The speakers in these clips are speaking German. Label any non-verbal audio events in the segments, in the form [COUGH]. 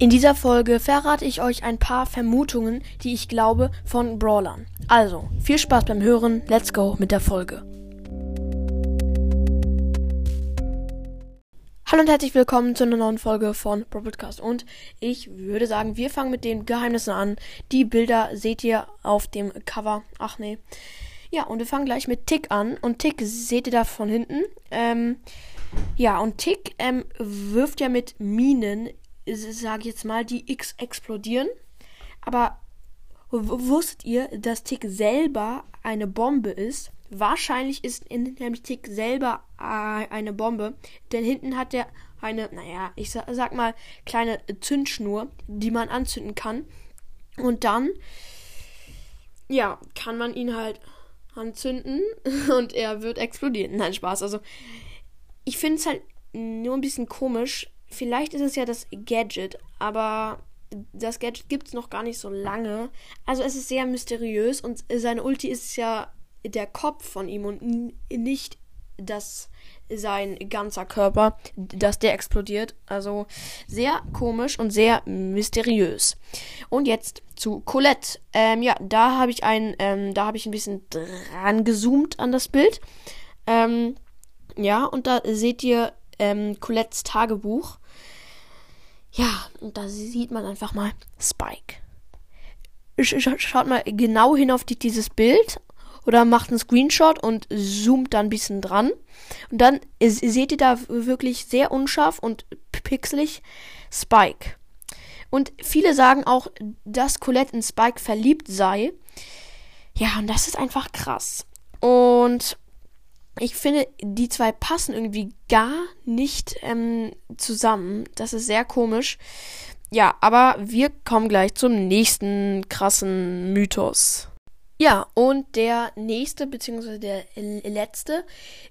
In dieser Folge verrate ich euch ein paar Vermutungen, die ich glaube, von Brawlern. Also, viel Spaß beim Hören, let's go mit der Folge. Hallo und herzlich willkommen zu einer neuen Folge von Pro Podcast. Und ich würde sagen, wir fangen mit den Geheimnissen an. Die Bilder seht ihr auf dem Cover. Ach nee. Ja, und wir fangen gleich mit Tick an. Und Tick seht ihr da von hinten. Ähm, ja, und Tick ähm, wirft ja mit Minen sage jetzt mal, die X explodieren. Aber wusstet ihr, dass Tick selber eine Bombe ist? Wahrscheinlich ist nämlich Tick selber eine Bombe, denn hinten hat er eine, naja, ich sag mal, kleine Zündschnur, die man anzünden kann. Und dann, ja, kann man ihn halt anzünden [LAUGHS] und er wird explodieren. Nein, Spaß. Also, ich finde es halt nur ein bisschen komisch, Vielleicht ist es ja das Gadget, aber das Gadget gibt es noch gar nicht so lange. Also es ist sehr mysteriös und seine Ulti ist ja der Kopf von ihm und nicht das sein ganzer Körper, dass der explodiert. Also sehr komisch und sehr mysteriös. Und jetzt zu Colette. Ähm, ja, da habe ich ein, ähm, da habe ich ein bisschen dran gezoomt an das Bild. Ähm, ja, und da seht ihr ähm, Colettes Tagebuch. Ja, und da sieht man einfach mal Spike. Schaut mal genau hin auf die, dieses Bild oder macht einen Screenshot und zoomt dann ein bisschen dran. Und dann seht ihr da wirklich sehr unscharf und pixelig Spike. Und viele sagen auch, dass Colette in Spike verliebt sei. Ja, und das ist einfach krass. Und ich finde, die zwei passen irgendwie gar nicht ähm, zusammen. Das ist sehr komisch. Ja, aber wir kommen gleich zum nächsten krassen Mythos. Ja, und der nächste, beziehungsweise der letzte,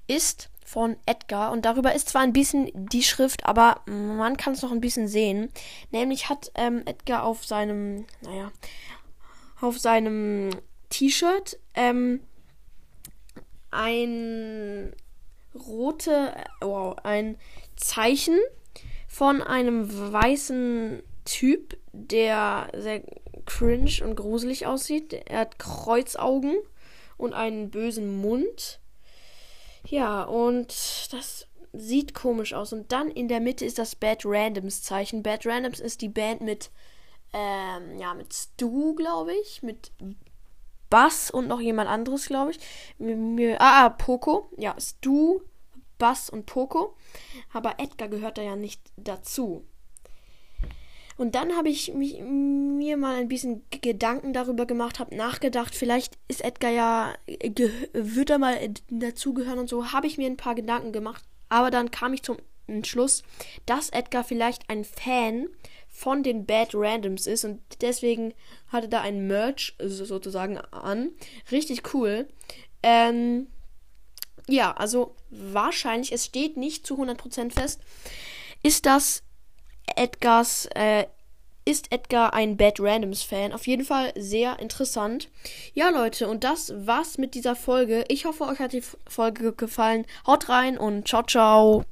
ist von Edgar. Und darüber ist zwar ein bisschen die Schrift, aber man kann es noch ein bisschen sehen. Nämlich hat ähm, Edgar auf seinem, naja, auf seinem T-Shirt ähm, ein rote, wow, ein Zeichen von einem weißen Typ, der sehr cringe und gruselig aussieht. Er hat Kreuzaugen und einen bösen Mund. Ja, und das sieht komisch aus. Und dann in der Mitte ist das Bad Randoms Zeichen. Bad Randoms ist die Band mit, ähm, ja, mit Stu, glaube ich, mit Bass und noch jemand anderes, glaube ich. Ah, ah, Poco. Ja, Stu, Bass und Poco. Aber Edgar gehört da ja nicht dazu. Und dann habe ich mich, mir mal ein bisschen Gedanken darüber gemacht, habe nachgedacht, vielleicht ist Edgar ja, wird er mal dazugehören und so, habe ich mir ein paar Gedanken gemacht. Aber dann kam ich zum Entschluss, dass Edgar vielleicht ein Fan von den Bad Randoms ist und deswegen hatte da ein Merch sozusagen an. Richtig cool. Ähm, ja, also wahrscheinlich, es steht nicht zu 100% fest, ist das Edgars, äh, ist Edgar ein Bad Randoms Fan? Auf jeden Fall sehr interessant. Ja, Leute, und das war's mit dieser Folge. Ich hoffe, euch hat die Folge gefallen. Haut rein und ciao, ciao.